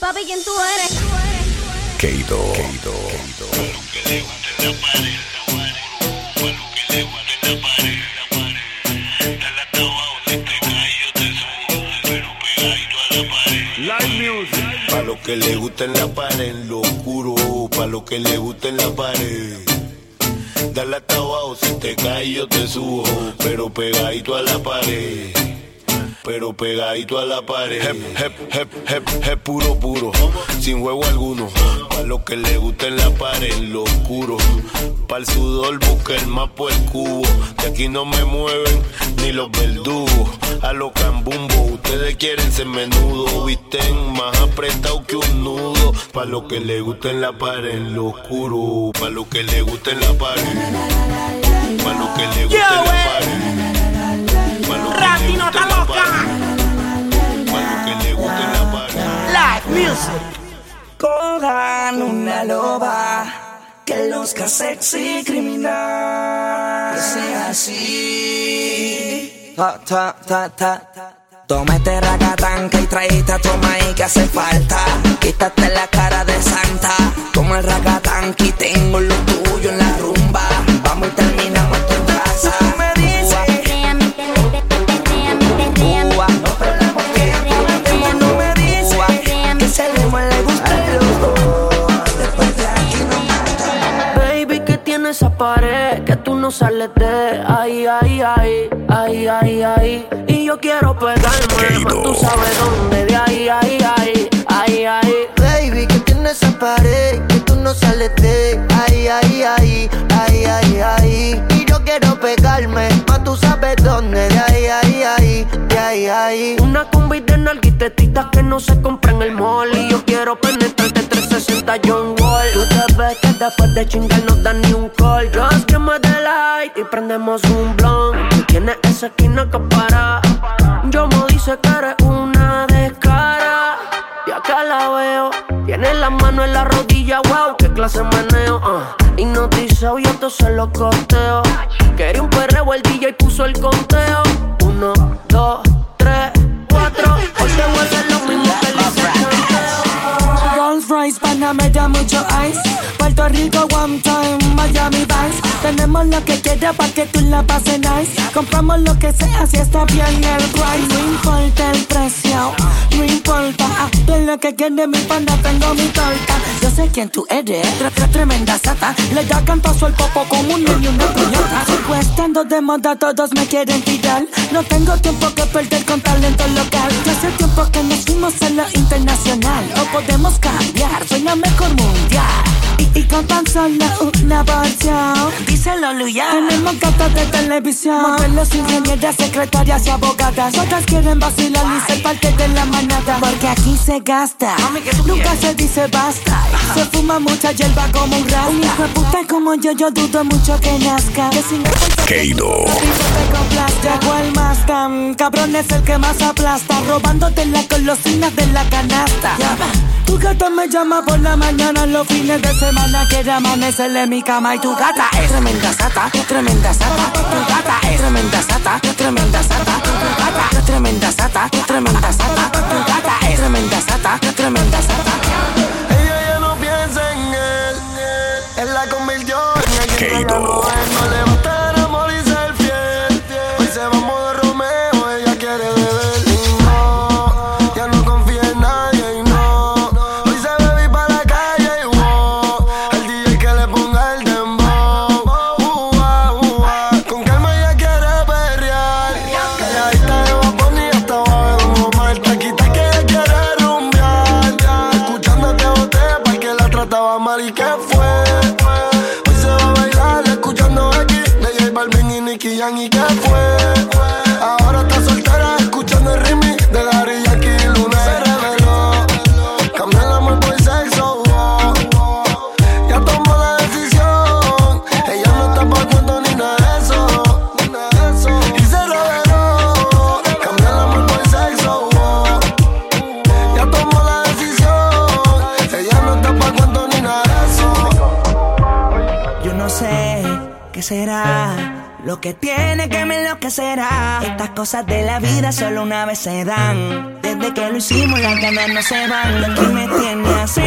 Papi, ¿quién tú eres? Keito. Keito. Pa' lo que le gusta en la pared, lo oscuro. Pa' lo que le gusta en la pared. Dale hasta abajo, si te caes yo te subo. Pero pegadito a la pared. Pero pegadito a la pared. Hep, hep, hep, hep, hep, puro, puro. Sin juego alguno. Pa' lo que le gusta en la pared, lo oscuro. Pa' el sudor busca el mapa, el cubo. De aquí no me mueven ni los verdugos. A los cambumbo, ustedes quieren ser menudo. Visten más apretado que un nudo. Pa' lo que le gusta en la pared, lo oscuro. Pa' lo que le gusta en la pared. Pa' lo que le gusta en la pared. Live music. Cojan una loba que luzca sexy criminal. Que sea así. Ta, ta, ta, ta. Toma este ragatanca y traíste a tu maíz que hace falta. Quítate la cara de sabes dónde, de ahí, ahí, ahí, ahí, ahí. Baby, que tiene esa pared que tú no sales de ahí, ahí, ahí, ahí, ahí, ahí. Y yo quiero pegarme, más tú sabes dónde, de ahí, ahí, ahí, de ahí, ahí. Una combi de nalguitetitas que no se compra en el mall. Y yo quiero penetrarte 360 John Wall. Tú te ves que después de chingar no dan ni un call. Just give me the light y prendemos un blunt. Tienes esa esquina que para. Yo me dice que eres una La mano en la rodilla, wow, qué clase meneo. ah. Hipnotizado y esto se lo costeo. Quería un perreo, el DJ puso el conteo. Uno, dos, Panamá da mucho ice. Puerto Rico, one time, Miami Vice. Tenemos lo que quieras para que tú la pases nice. Compramos lo que sea si está bien el price. No importa el precio, no importa. Ah, De lo que quiere mi pana, tengo mi torta. Yo sé quién tú eres, tre- tre- tremenda sata. Le da cantazo el popo como un niño, una coñota. Secuestrando de moda, todos me quieren tirar. No tengo tiempo que perder con talento local. Ya hace tiempo que nos fuimos a lo internacional. O podemos cambiar, soy la mejor mundial. Y, y con tan solo una porción. Díselo, Luya. Tenemos gatas de televisión. Modelos, ingenieras, secretarias y abogadas. Otras quieren vacilar y ser parte de la manada. Porque aquí se gasta. Nunca se dice basta. Se fuma mucha hierba como un rasta. Un hijo de puta como yo, yo dudo mucho que nazca. Que sin. Llegó el más tan cabrón es el que más aplasta Robándote las golosinas de la canasta Tu gata me llama por la mañana Los fines de semana quiere amanecerle en mi cama Y tu gata es tremenda sata, tremenda sata Tu gata es tremenda sata, tremenda sata Tu gata es tremenda sata, tremenda sata Tu gata es tremenda sata, tremenda sata Ella ya no piensa en él. Él la convirtió en el cosas de la vida solo una vez se dan. De desde que lo hicimos las ganas no se van. Lo me tiene así.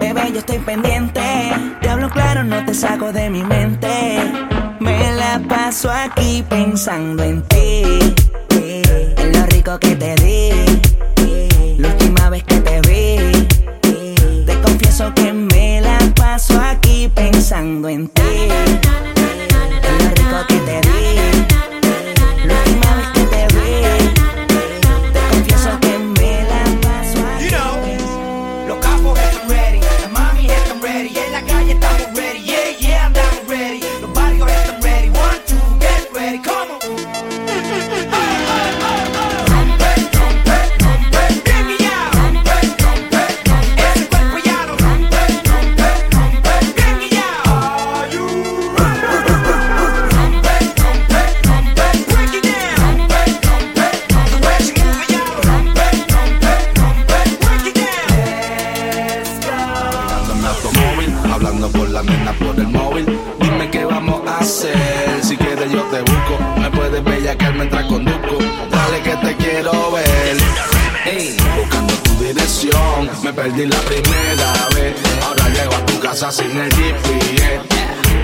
Bebé, yo estoy pendiente. Te hablo claro, no te saco de mi mente. Me la paso aquí pensando en ti. En lo rico que te di. Primera vez. Ahora llego a tu casa sin el GPS.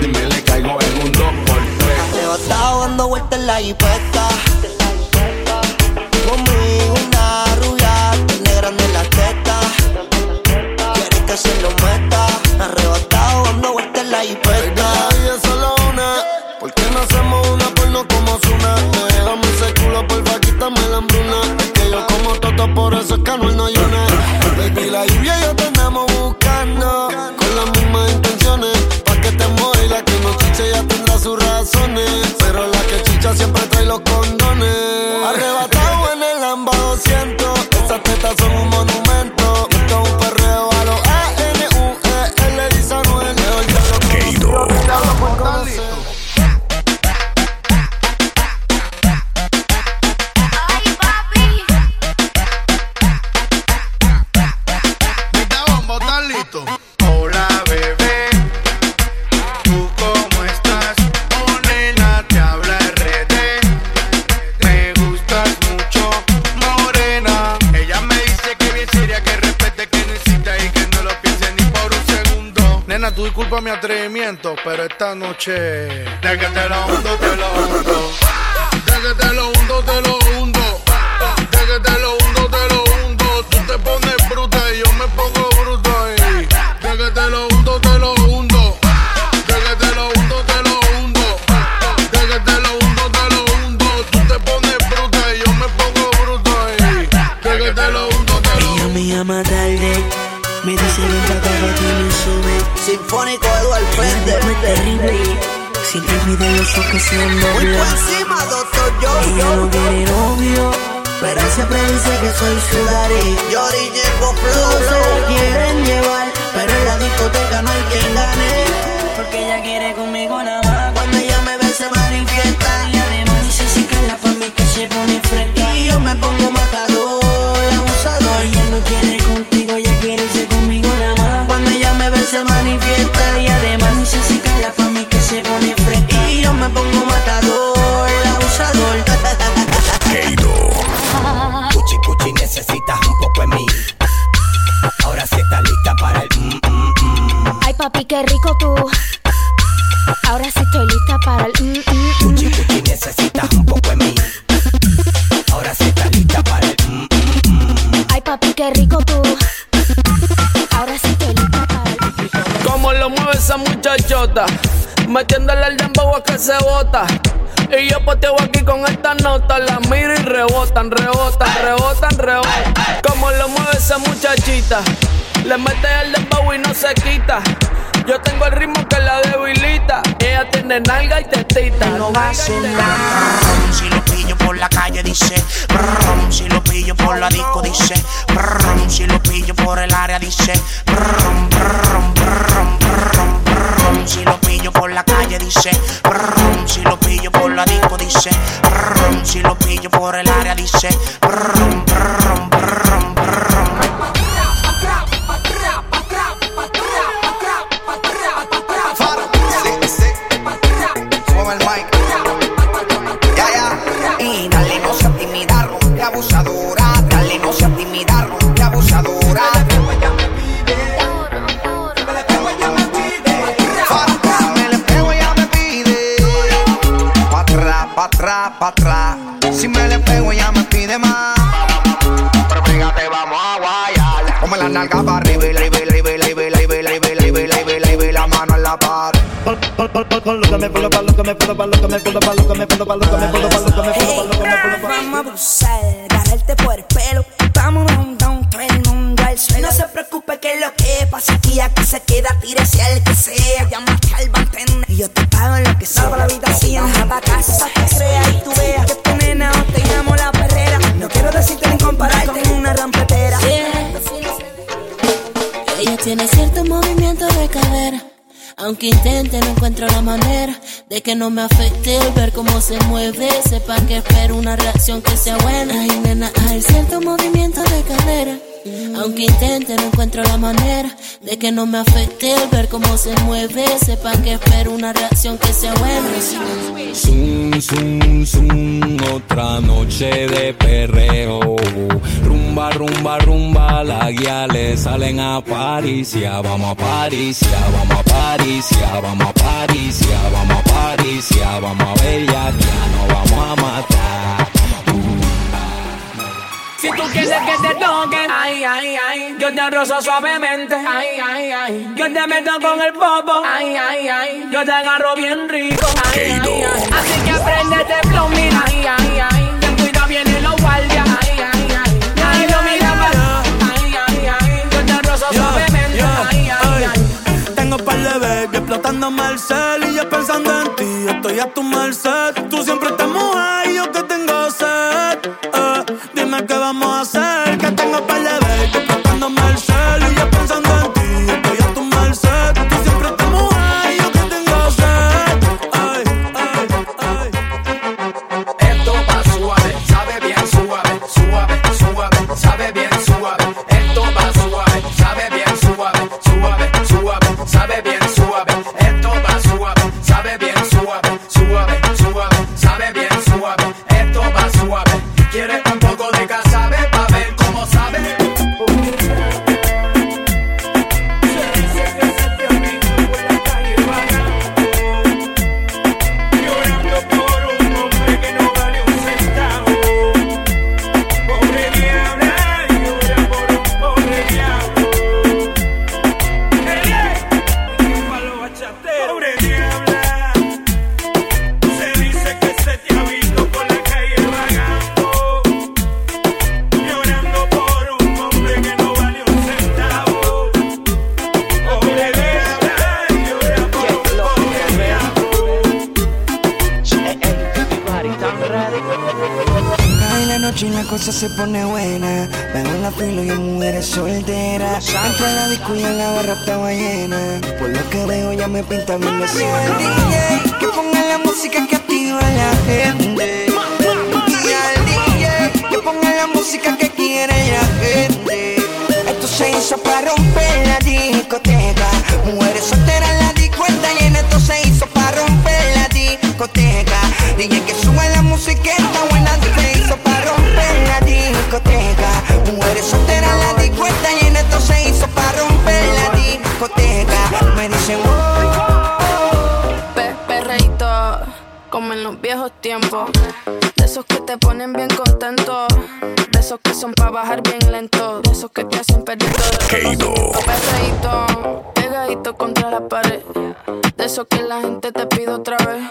Dime, le caigo en un 2x3. Arrebatado dando vueltas en la jipeta. Conmigo una rubia, tiene grande la teta. Quiere que se lo los condones. Arrebatado Nena, tú disculpa mi atrevimiento, pero esta noche. De que te lo hundo, te lo hundo. De que te lo hundo, te lo hundo. De que te lo hundo, te lo hundo. Tú te pones bruta y yo me pongo Pide los ojos se Muy por dobla. encima, doctor Yo Ella no Yo. quiere novio. Pero siempre dice que soy su daddy. Yori Ñengo Todos se la Flow. quieren llevar. Pero en la discoteca no hay quien gane. Porque ella quiere conmigo nada más. Cuando ella me ve se manifiesta. Y además dice si cala pa' mí que se pone fresca. Y yo me pongo matador, abusador. Ella no quiere contigo, ella quiere irse conmigo nada más. Cuando ella me ve se manifiesta. Pongo matador, abusador. Cuchi Cuchi necesitas un poco de mí. Ahora sí está lista para el mm, mm, mm. Ay, papi, qué rico tú. Ahora sí estoy lista para el. Cuchi Cuchi necesitas un poco de mí. Ahora sí está lista para el. Ay, papi, qué rico tú. Ahora sí estoy lista para el. Como lo mueve esa muchachota, metiéndole el dembow a que se bota. Y yo poteo aquí con esta nota, la miro y rebotan, rebotan, rebotan, rebotan. Como lo mueve esa muchachita, le mete el dembow y no se quita. Yo tengo el ritmo que la debilita. Ella tiene nalga y tetita. no y vacilar. tetita. Si lo pillo por la calle dice, brum, si lo pillo por la disco dice, brum, si lo pillo por el área dice, brum, brum, brum, brum, brum, si lo dice, brum, si lo pillo por la disco dice, brum, si lo pillo por el área dice, brum, pa' atrás, pa' atrás. Si me le pego, ella me pide más. Pero fíjate, vamos a guayar. Come la nalga para arriba y la y la y la y la y la y la la mano en la par. Vamos a abusar, agarrarte por el pelo. Vámonos un down, todo el mundo. No se preocupe que lo que pasa aquí, aquí se queda, tire tírese al que sea. Llama al bartender y yo te pago en lo que sea. Para la habitación, a casa. Tiene cierto movimiento de cadera. Aunque intente, no encuentro la manera de que no me afecte el ver cómo se mueve. Sepa que espero una reacción que sea buena. Ay, nena, hay cierto movimiento de cadera. Aunque intente, no encuentro la manera de que no me afecte el ver cómo se mueve. Sepa que espero una reacción que sea buena. Zoom, zoom, zoom, otra noche de perreo. Rumba, rumba, rumba, la guía le salen a Paricia. Vamos a Paricia, vamos a Paricia, vamos a Paricia, vamos a Paricia, vamos a Bella, no vamos a matar. Si tú quieres que te toquen, ay, ay, ay, yo te rozo suavemente, ay, ay, ay, yo te meto con el popo, ay, ay, ay, yo te agarro bien rico, ay, ay, ay. Así que aprendete plumbing, ay, ay, ay, ten cuidado vienen los guardias, ay, ay, ay, ay, lo mira para, ay, ay, ay, yo te rozo suavemente, ay, ay, ay. Tengo par de baby explotándome el cel y yo pensando en ti, estoy a tu merced. Tú siempre estás mujer y yo que tengo sed. Eh, qué vamos a hacer, que tengo par de como en los viejos tiempos. De esos que te ponen bien contento. De esos que son para bajar bien lento. De esos que te hacen perder todo. Perreíto, pegadito contra la pared. De esos que la gente te pide otra vez.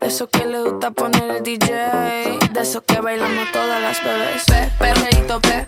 De esos que le gusta poner el DJ. De esos que bailamos todas las bebés. Pe- perreíto, pe-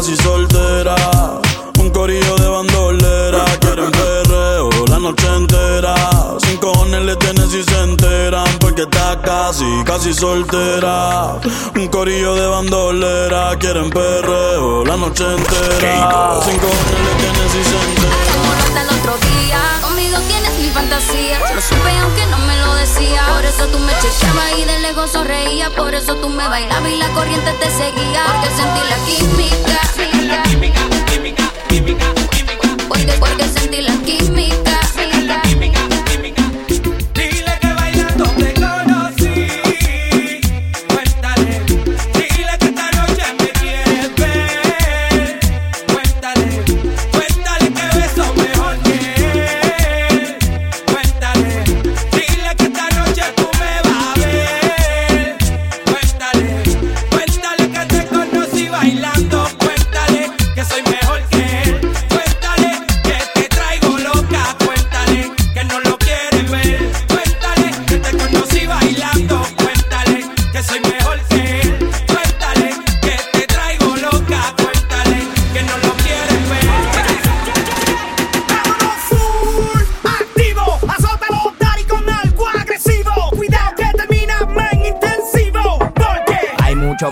casi soltera. Un corillo de bandolera, quieren perreo la noche entera. Sin cojones le tienen si se enteran, porque está casi, casi soltera. Un corillo de bandolera, quieren perreo la noche entera. Sin cojones le tienen si se enteran. El otro día fantasías. Lo supe aunque no me lo decía. Por eso tú me chequeabas y del ego sonreía. Por eso tú me bailabas y la corriente te seguía. Porque sentí la química. Química, química, química, química. Porque, porque sentí la química.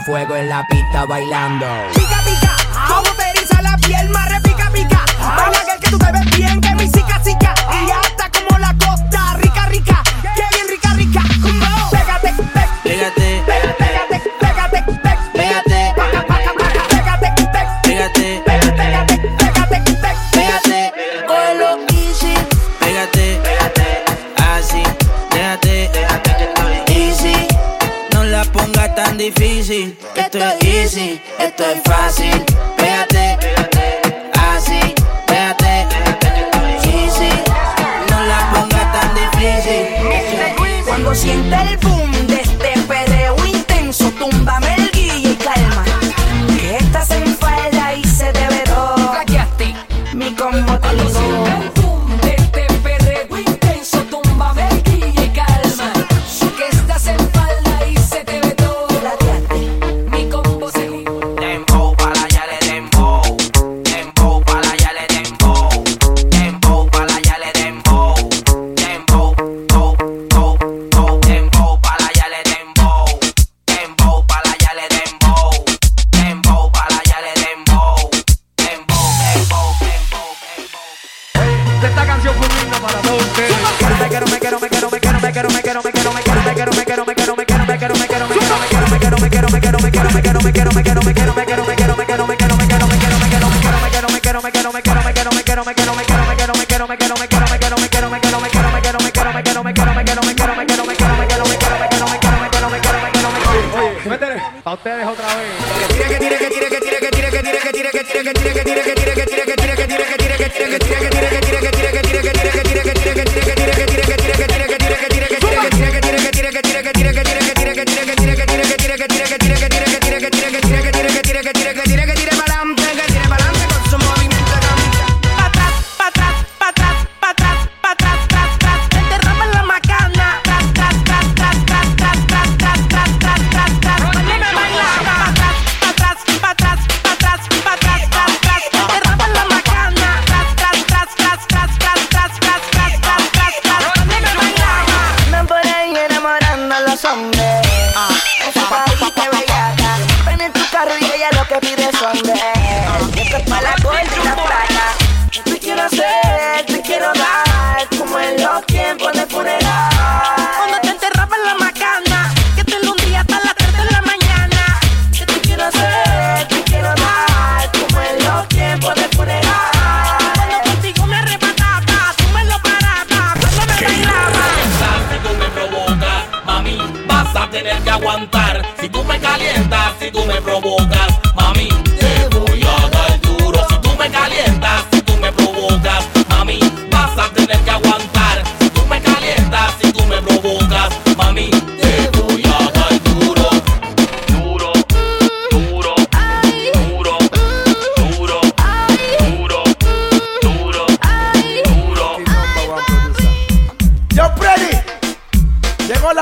Fuego en la pista bailando. Pica pica, como periza la piel más re pica, mica. Algo que el que tú sabes bien, que mi cica, sica. Y ahora está como la costa rica, rica. Que bien rica, rica, como pégate, pex, pégate, pégate, pégate, pégate, pex, pégate. Paca, pa', pa', pégate, pex, pégate, pégate, pégate, pégate, pex, pégate, hola, easy. Pégate, pégate, así, pégate, pégate, que estoy easy, no la pongas tan difícil esto es easy, esto es fácil. Pégate, así, pégate, easy. No la pongas tan difícil. Cuando sienta el boom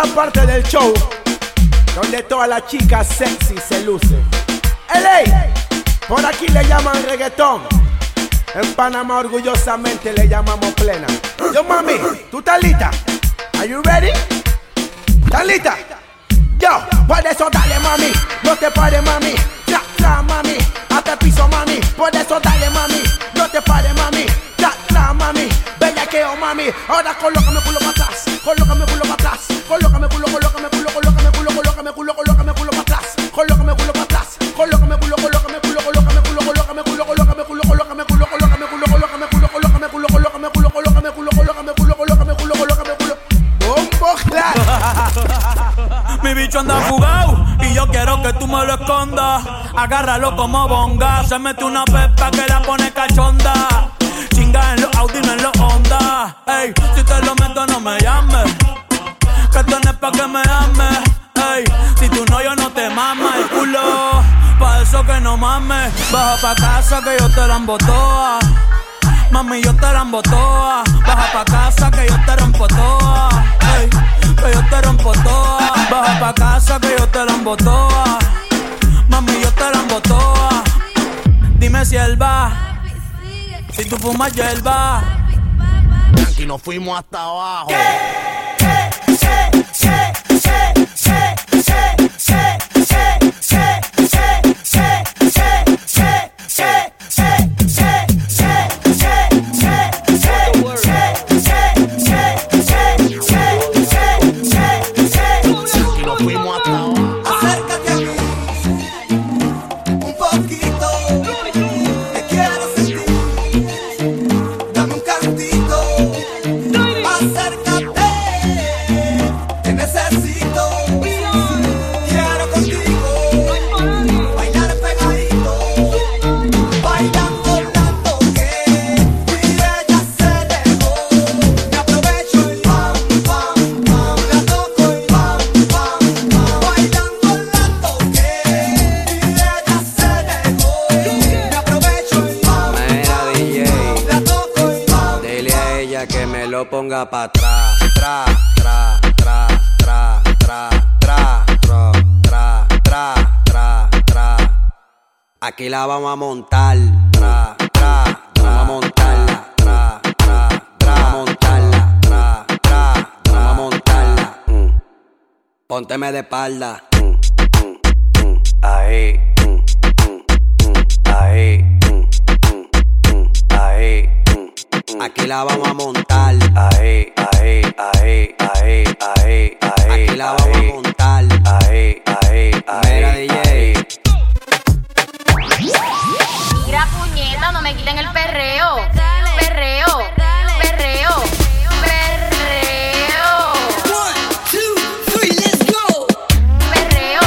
parte del show donde todas las chicas sexy se lucen. LA, por aquí le llaman reggaetón. En Panamá orgullosamente le llamamos plena. Yo, mami, ¿tú estás lista? Are you ready? ¿Estás lista? Yo, por eso dale, mami. No te pares, mami. Ya, ya, mami. Hasta el piso, mami. Por eso dale, mami. No te pares, mami. Ya, ya, mami. Bellaqueo, mami. Ahora colócame culo para atrás. Colócame culo para atrás. Colócame culo, colócame culo, colócame culo, colócame culo, colócame culo para atrás. Colócame culo para atrás. Colócame culo, colócame culo, colócame culo, colócame culo, colócame culo, colócame culo, colócame culo, colócame culo, colócame culo, colócame culo, colócame culo, colócame culo, colócame culo, colócame culo. Bombo Mi bicho anda fugado y yo quiero que tú me lo escondas. Agárralo como bonga. Se mete una pepa que la pone cachonda. Chinga en los Audi, no en los pa' que me ames. Ey, si tú no, yo no te mamas el culo. Pa' eso que no mames. Baja pa' casa que yo te la embotoa. Mami, yo te la embotoa. Baja pa' casa que yo te rompo toa. Ey, que yo te rompo toa. Baja pa' casa que yo te la embotoa. Mami, yo te la embotoa. Dime si él va. Si tú fumas hierba. Y nos fuimos hasta abajo. Lo ponga pa' atrás. Tra, tra, tra, tra, tra, tra, tra, tra, tra, tra, tra. Aquí la vamos a montar. Tra, tra, vamos a montarla. Tra, tra, tra, vamos a montarla. Tra, tra, vamos a montarla. Mm. Pónteme de espalda. Mm, mm, mm. Ahí. Aquí la vamos a montar. Ahí, ahí, ahí, ahí, ahí, ahí. Aquí la vamos a montar. Ahí, ahí, ahí. Mira, DJ. Mira, puñeta, no me quiten el perreo. Perreo, perreo, perreo. Perreo, perreo,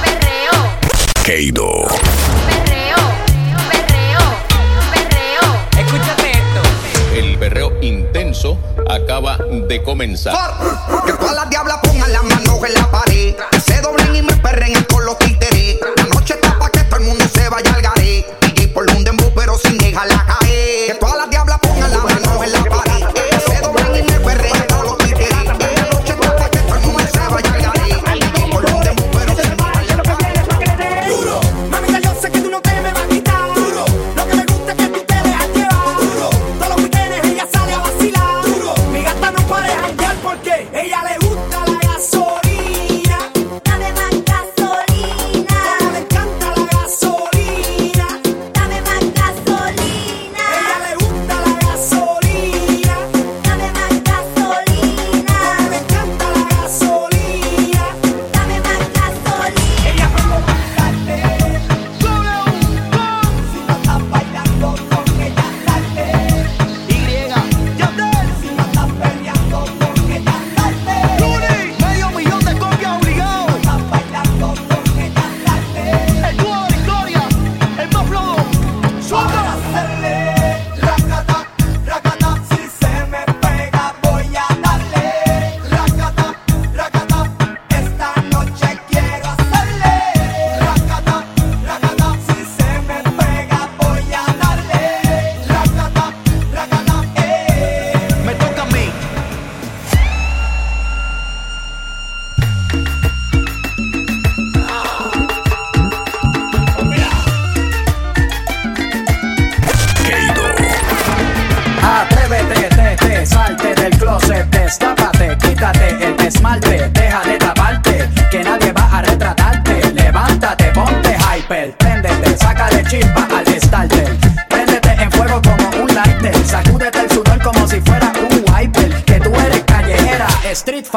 perreo, Keido. Comenzar. Que todas las diablas pongan las manos en la pared. Se doblen y me perren con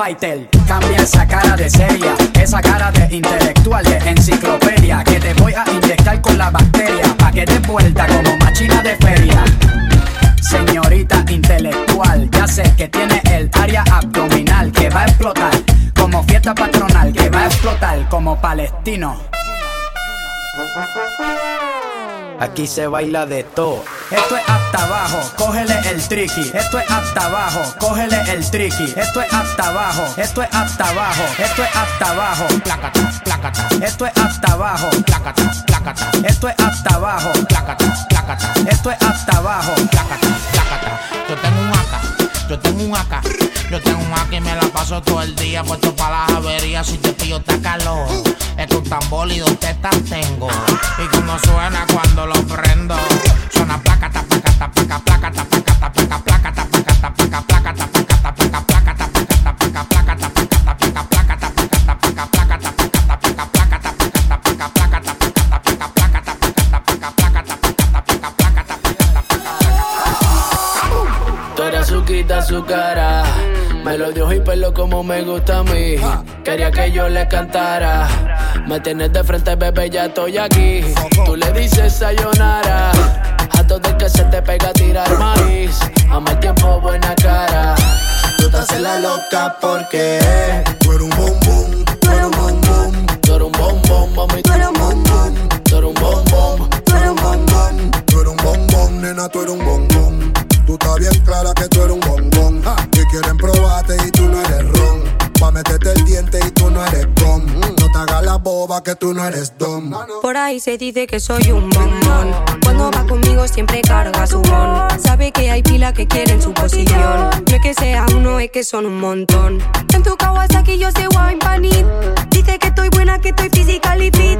Cambia esa cara de seria, esa cara de intelectual, de enciclopedia. Que te voy a inyectar con la bacteria, pa' que te vuelta como machina de feria. Señorita intelectual, ya sé que tiene el área abdominal que va a explotar como fiesta patronal, que va a explotar como palestino. Aquí se baila de todo. Esto es hasta abajo, cógele el tricky. Esto es hasta abajo, cógele el tricky. Esto es hasta abajo, esto es hasta abajo, esto es hasta abajo. Plácata, plácata. Esto es hasta abajo, plácata, plácata. Esto es hasta abajo, plácata, plácata. Esto es hasta abajo, plácata, plácata. Yo tengo un yo tengo un AK, yo tengo un AK y me la paso todo el día puesto para las averías. Si te pillo está calor, es que un tambor y tengo. Y como suena cuando lo prendo, suena placa, placata, placata, placa, su cara. Melodioso y pelo como me gusta a mí. Quería que yo le cantara. Me tienes de frente, bebé, ya estoy aquí. Tú le dices sayonara. A todo el que se te pega a tirar maíz. A mal tiempo, buena cara. Tú te haces la loca porque Tú eres un bombón, tú eres un bombón. tú eres un bombón, mami. Tú eres un bombón. Tú eres un bombón. Tú eres un bombón, tú eres un bombón, nena, tú eres un bombón. Tú estás bien clara que tú eres un bombón. Quieren probarte y tú no eres ron. Pa' meterte el diente y tú no eres gom. No te hagas la boba que tú no eres dom. Por ahí se dice que soy un bombón. Cuando va conmigo siempre carga su bon. Sabe que hay pila que quieren su posición. No es que sea uno, es que son un montón. En tu Kawasaki yo sé wine panit. Dice que estoy buena, que estoy física y fit.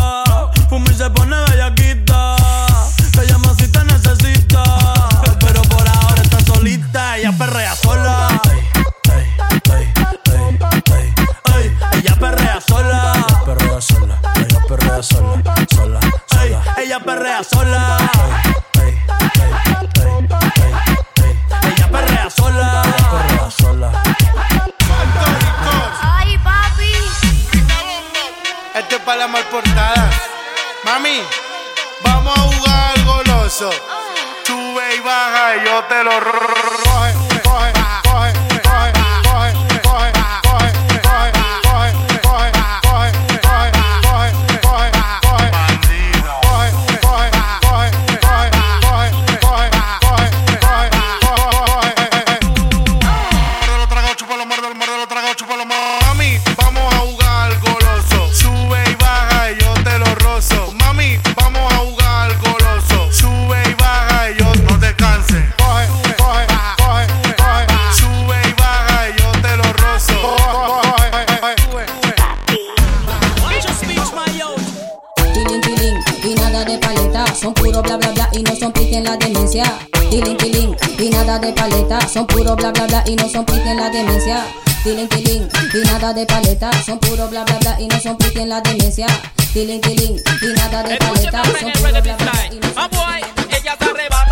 Y no son pique en la demencia. Tiling, y nada de paleta, son puro bla bla bla y no son pique en la demencia. Tiling, y nada de paleta, son puro bla bla bla y no son pique en la demencia. Tiling, y nada de paleta, son puro bla bla bla y no son